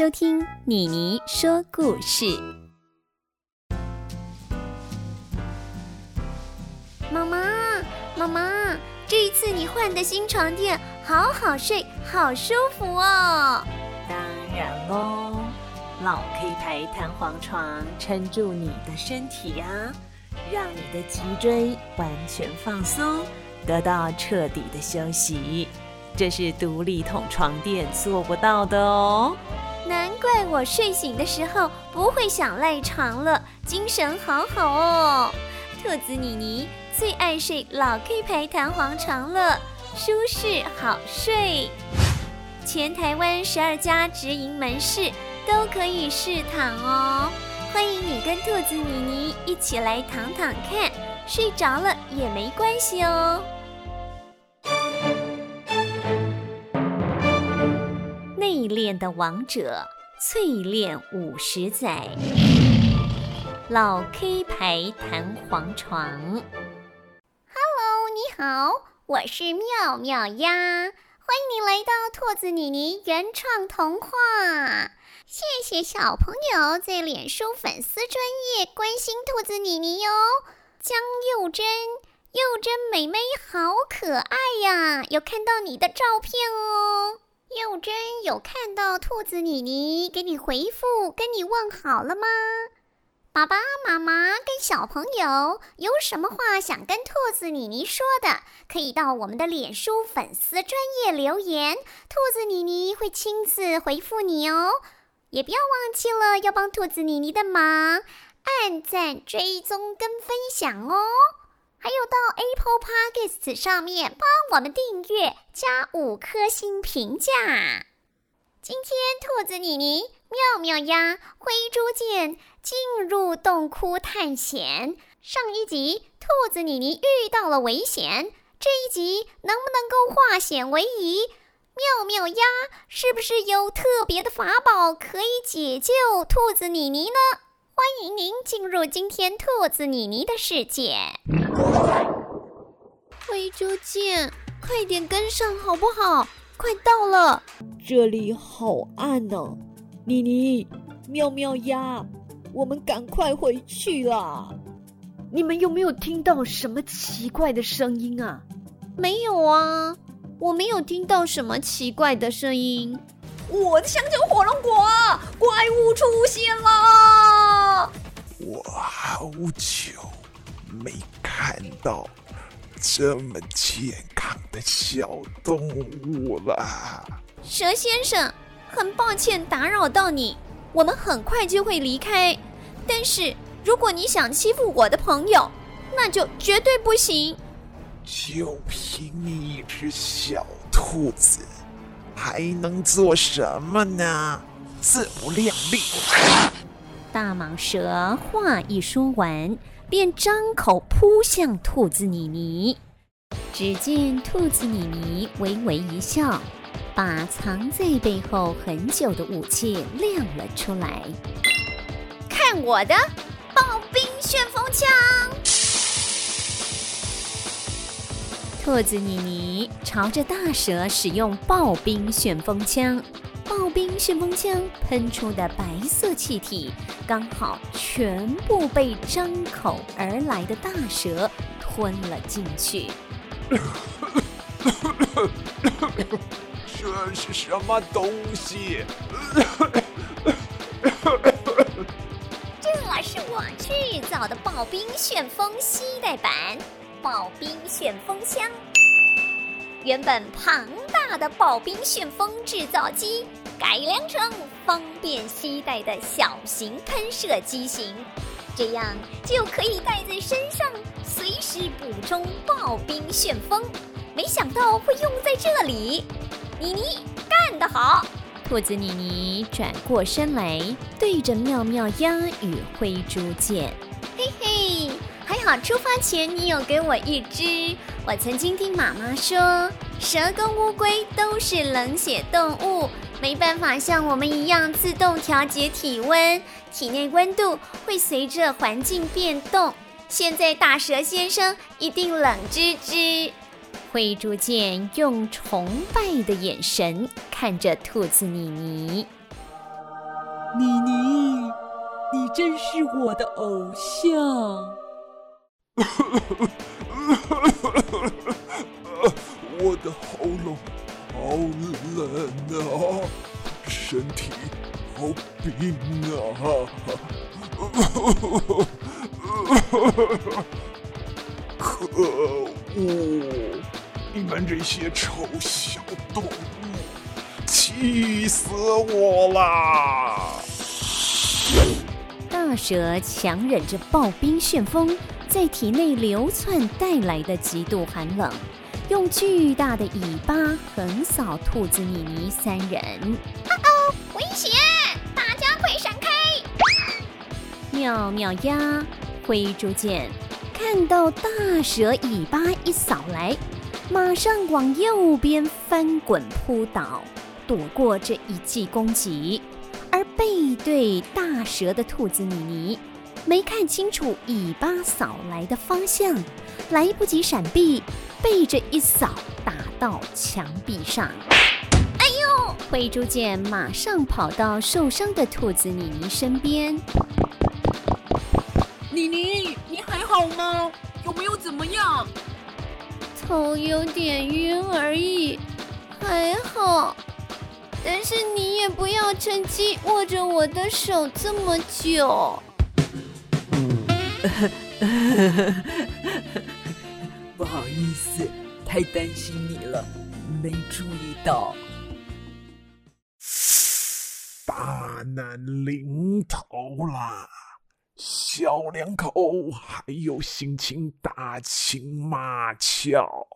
收听妮妮说故事。妈妈，妈妈，这一次你换的新床垫好好睡，好舒服哦。当然喽，老 K 牌弹簧床撑住你的身体呀，让你的脊椎完全放松，得到彻底的休息。这是独立筒床垫做不到的哦。难怪我睡醒的时候不会想赖床了，精神好好哦。兔子妮妮最爱睡老 K 牌弹簧床了，舒适好睡。全台湾十二家直营门市都可以试躺哦。欢迎你跟兔子妮妮一起来躺躺看，睡着了也没关系哦。内敛的王者，淬炼五十载，老 K 牌弹簧床。Hello，你好，我是妙妙鸭，欢迎你来到兔子妮妮原创童话。谢谢小朋友在脸书粉丝专业关心兔子妮妮哟。江幼珍，幼珍妹妹好可爱呀，有看到你的照片哦。幼珍有看到兔子妮妮给你回复，跟你问好了吗？爸爸妈妈跟小朋友有什么话想跟兔子妮妮说的，可以到我们的脸书粉丝专页留言，兔子妮妮会亲自回复你哦。也不要忘记了要帮兔子妮妮的忙，按赞、追踪跟分享哦。还有到 Apple Podcast 上面帮我们订阅加五颗星评价。今天兔子妮妮、妙妙鸭、灰猪见进入洞窟探险。上一集兔子妮妮遇到了危险，这一集能不能够化险为夷？妙妙鸭是不是有特别的法宝可以解救兔子妮妮呢？欢迎您进入今天兔子妮妮的世界。灰猪见，快点跟上好不好？快到了，这里好暗呢。妮妮，妙妙鸭，我们赶快回去啦！你们有没有听到什么奇怪的声音啊？没有啊，我没有听到什么奇怪的声音。我的香蕉火龙果，怪物出现了！我好久没看到这么健康的小动物了。蛇先生，很抱歉打扰到你，我们很快就会离开。但是如果你想欺负我的朋友，那就绝对不行。就凭你一只小兔子。还能做什么呢？自不量力！大蟒蛇话一说完，便张口扑向兔子妮妮。只见兔子妮妮微微一笑，把藏在背后很久的武器亮了出来。看我的暴冰旋风枪！兔子妮妮朝着大蛇使用暴冰旋风枪，暴冰旋风枪喷出的白色气体刚好全部被张口而来的大蛇吞了进去。这是什么东西？这是我制造的暴冰旋风吸带版。暴冰旋风枪，原本庞大的暴冰旋风制造机改良成方便携带的小型喷射机型，这样就可以带在身上，随时补充暴冰旋风。没想到会用在这里，妮妮干得好！兔子妮妮转过身来，对着妙妙鸭与灰猪见，嘿嘿。还好出发前你有给我一只。我曾经听妈妈说，蛇跟乌龟都是冷血动物，没办法像我们一样自动调节体温，体内温度会随着环境变动。现在大蛇先生一定冷吱吱。灰猪见用崇拜的眼神看着兔子妮妮。妮妮，你真是我的偶像。我的喉咙好冷啊，身体好冰啊！可恶！你们这些臭小动物，气死我了！大蛇强忍着暴冰旋风在体内流窜带来的极度寒冷，用巨大的尾巴横扫兔子米妮三人。哈哦，危险！大家快闪开！妙妙鸭、灰猪见看到大蛇尾巴一扫来，马上往右边翻滚扑倒，躲过这一记攻击。而背对大蛇的兔子米妮，没看清楚尾巴扫来的方向，来不及闪避，背着一扫打到墙壁上。哎呦！灰猪见马上跑到受伤的兔子妮妮身边。妮妮，你还好吗？有没有怎么样？头有点晕而已，还好。但是你也不要趁机握着我的手这么久。不好意思，太担心你了，没注意到。大难临头啦！小两口还有心情打情骂俏？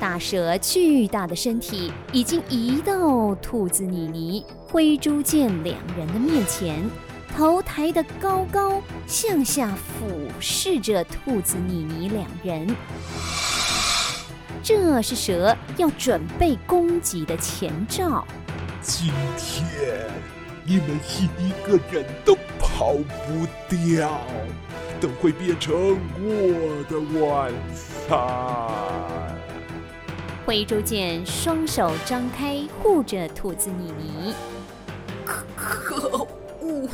大蛇巨大的身体已经移到兔子妮妮、灰猪见两人的面前，头抬得高高，向下俯视着兔子妮妮两人。这是蛇要准备攻击的前兆。今天你们一个人都跑不掉，都会变成我的晚餐。灰猪见双手张开护着兔子妮妮，可恶！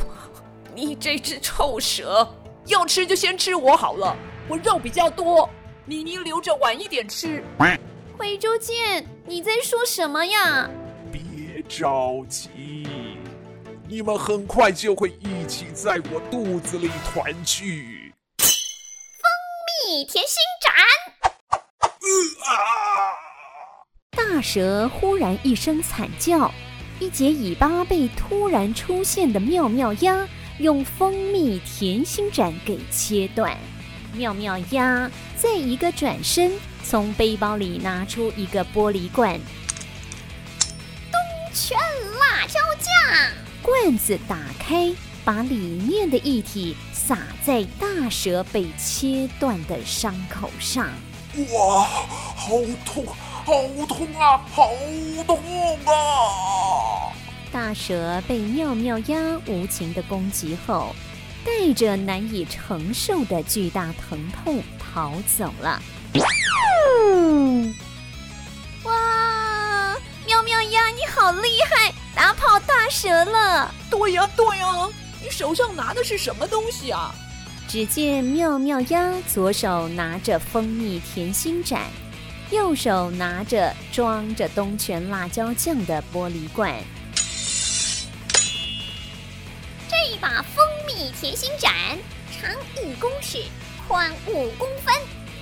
你这只臭蛇，要吃就先吃我好了，我肉比较多，妮妮留着晚一点吃。灰猪见你在说什么呀？别着急，你们很快就会一起在我肚子里团聚。蜂蜜甜心斩！呃啊！大蛇忽然一声惨叫，一截尾巴被突然出现的妙妙鸭用蜂蜜甜心斩给切断。妙妙鸭再一个转身，从背包里拿出一个玻璃罐，东泉辣椒酱。罐子打开，把里面的液体洒在大蛇被切断的伤口上。哇，好痛！好痛啊！好痛啊！大蛇被妙妙鸭无情的攻击后，带着难以承受的巨大疼痛逃走了。嗯、哇！妙妙鸭，你好厉害，打跑大蛇了！对呀，对呀，你手上拿的是什么东西啊？只见妙妙鸭左手拿着蜂蜜甜心斩。右手拿着装着东泉辣椒酱的玻璃罐，蜜甜心斩，长一公尺，宽五公分，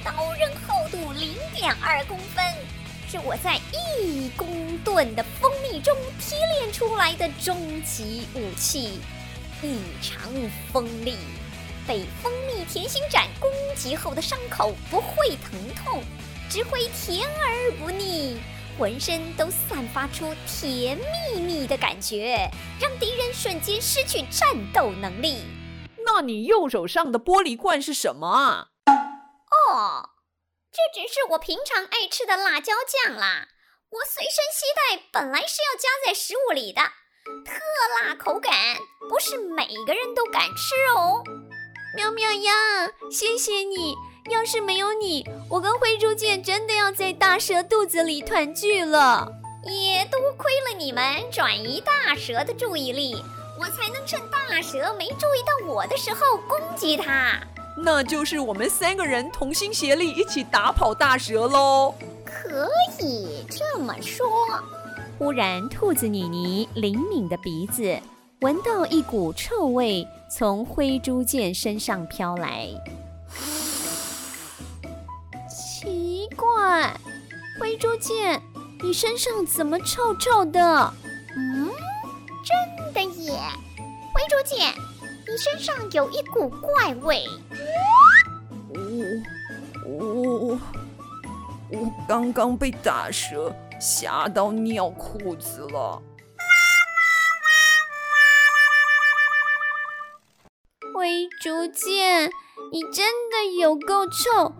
刀刃厚度零点二公分，是我在一公吨的蜂蜜中提炼出来的终极武器，异常锋利，被蜂蜜甜心斩攻击后的伤口不会疼痛。只会甜而不腻，浑身都散发出甜蜜蜜的感觉，让敌人瞬间失去战斗能力。那你右手上的玻璃罐是什么啊？哦，这只是我平常爱吃的辣椒酱啦。我随身携带，本来是要加在食物里的，特辣口感，不是每个人都敢吃哦。喵喵呀，谢谢你。要是没有你，我跟灰猪见真的要在大蛇肚子里团聚了。也多亏了你们转移大蛇的注意力，我才能趁大蛇没注意到我的时候攻击它。那就是我们三个人同心协力，一起打跑大蛇喽。可以这么说。忽然，兔子妮妮灵敏的鼻子闻到一股臭味从灰猪剑身上飘来。怪，灰猪剑，你身上怎么臭臭的？嗯，真的耶！灰猪剑，你身上有一股怪味。我我我刚刚被打蛇吓到尿裤子了。灰猪剑，你真的有够臭，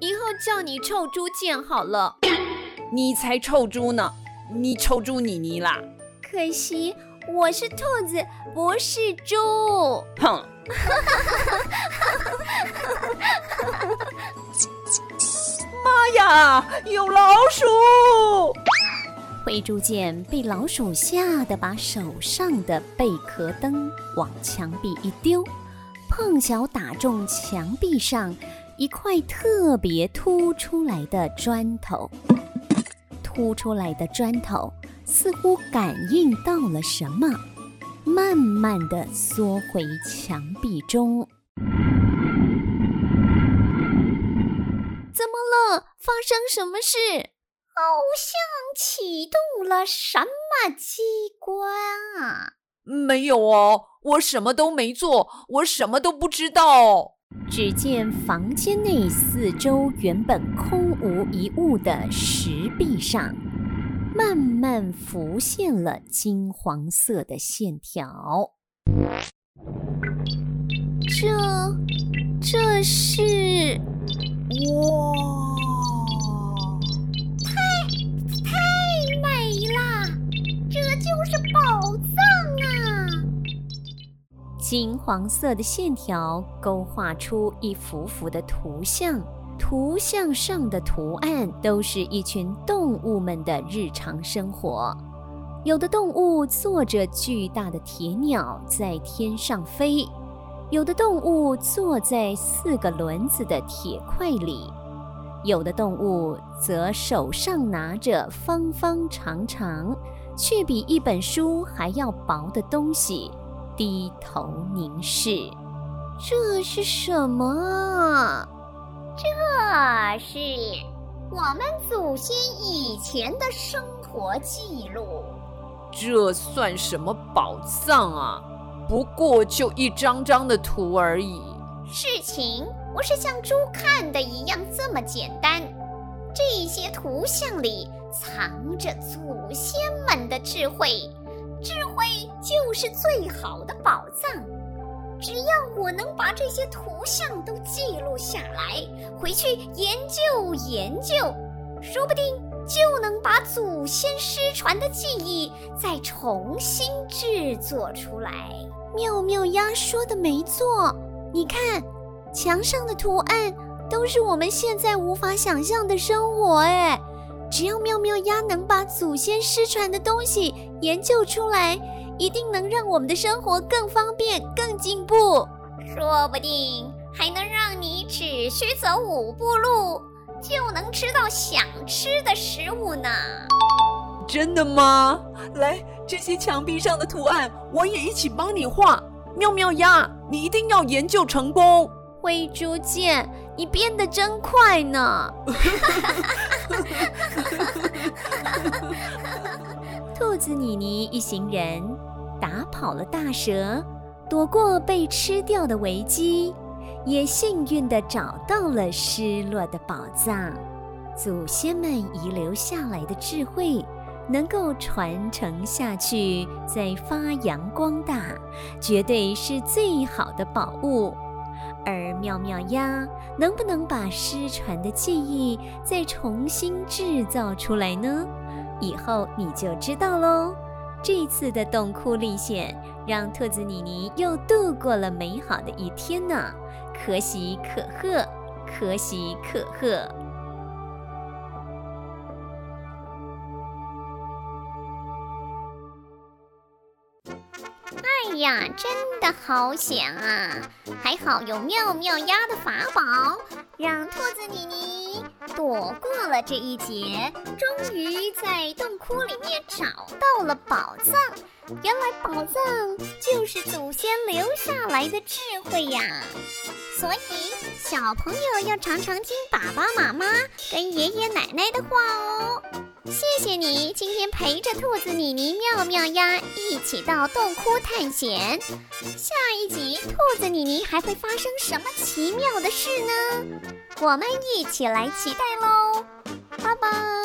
以后叫你臭猪剑好了。你才臭猪呢，你臭猪妮妮啦！可惜我是兔子，不是猪。哼！妈呀，有老鼠！灰猪剑被老鼠吓得把手上的贝壳灯往墙壁一丢，碰巧打中墙壁上一块特别凸出来的砖头。凸出来的砖头似乎感应到了什么，慢慢地缩回墙壁中。怎么了？发生什么事？好像启动了什么机关啊？没有哦，我什么都没做，我什么都不知道。只见房间内四周原本空无一物的石壁上，慢慢浮现了金黄色的线条。这，这是哇，太太美了！这就是宝！金黄色的线条勾画出一幅幅的图像，图像上的图案都是一群动物们的日常生活。有的动物坐着巨大的铁鸟在天上飞，有的动物坐在四个轮子的铁块里，有的动物则手上拿着方方长长却比一本书还要薄的东西。低头凝视，这是什么啊？这是我们祖先以前的生活记录。这算什么宝藏啊？不过就一张张的图而已。事情不是像猪看的一样这么简单。这些图像里藏着祖先们的智慧。智慧就是最好的宝藏。只要我能把这些图像都记录下来，回去研究研究，说不定就能把祖先失传的记忆再重新制作出来。妙妙鸭说的没错，你看，墙上的图案都是我们现在无法想象的生活。哎，只要妙妙鸭能把祖先失传的东西研究出来，一定能让我们的生活更方便、更进步。说不定还能让你只需走五步路，就能吃到想吃的食物呢。真的吗？来，这些墙壁上的图案，我也一起帮你画。妙妙鸭，你一定要研究成功。灰猪剑，你变得真快呢。兔子妮妮一行人打跑了大蛇，躲过被吃掉的危机，也幸运地找到了失落的宝藏。祖先们遗留下来的智慧，能够传承下去，再发扬光大，绝对是最好的宝物。而妙妙鸭能不能把失传的记忆再重新制造出来呢？以后你就知道喽。这次的洞窟历险，让兔子妮妮又度过了美好的一天呢，可喜可贺，可喜可贺。呀，真的好险啊！还好有妙妙鸭的法宝，让兔子妮妮躲过了这一劫，终于在洞窟里面找到了宝藏。原来宝藏就是祖先留下来的智慧呀！所以小朋友要常常听爸爸妈妈跟爷爷奶奶的话哦。谢谢你今天陪着兔子妮妮、妙妙鸭一起到洞窟探险。下一集兔子妮妮还会发生什么奇妙的事呢？我们一起来期待喽！拜拜。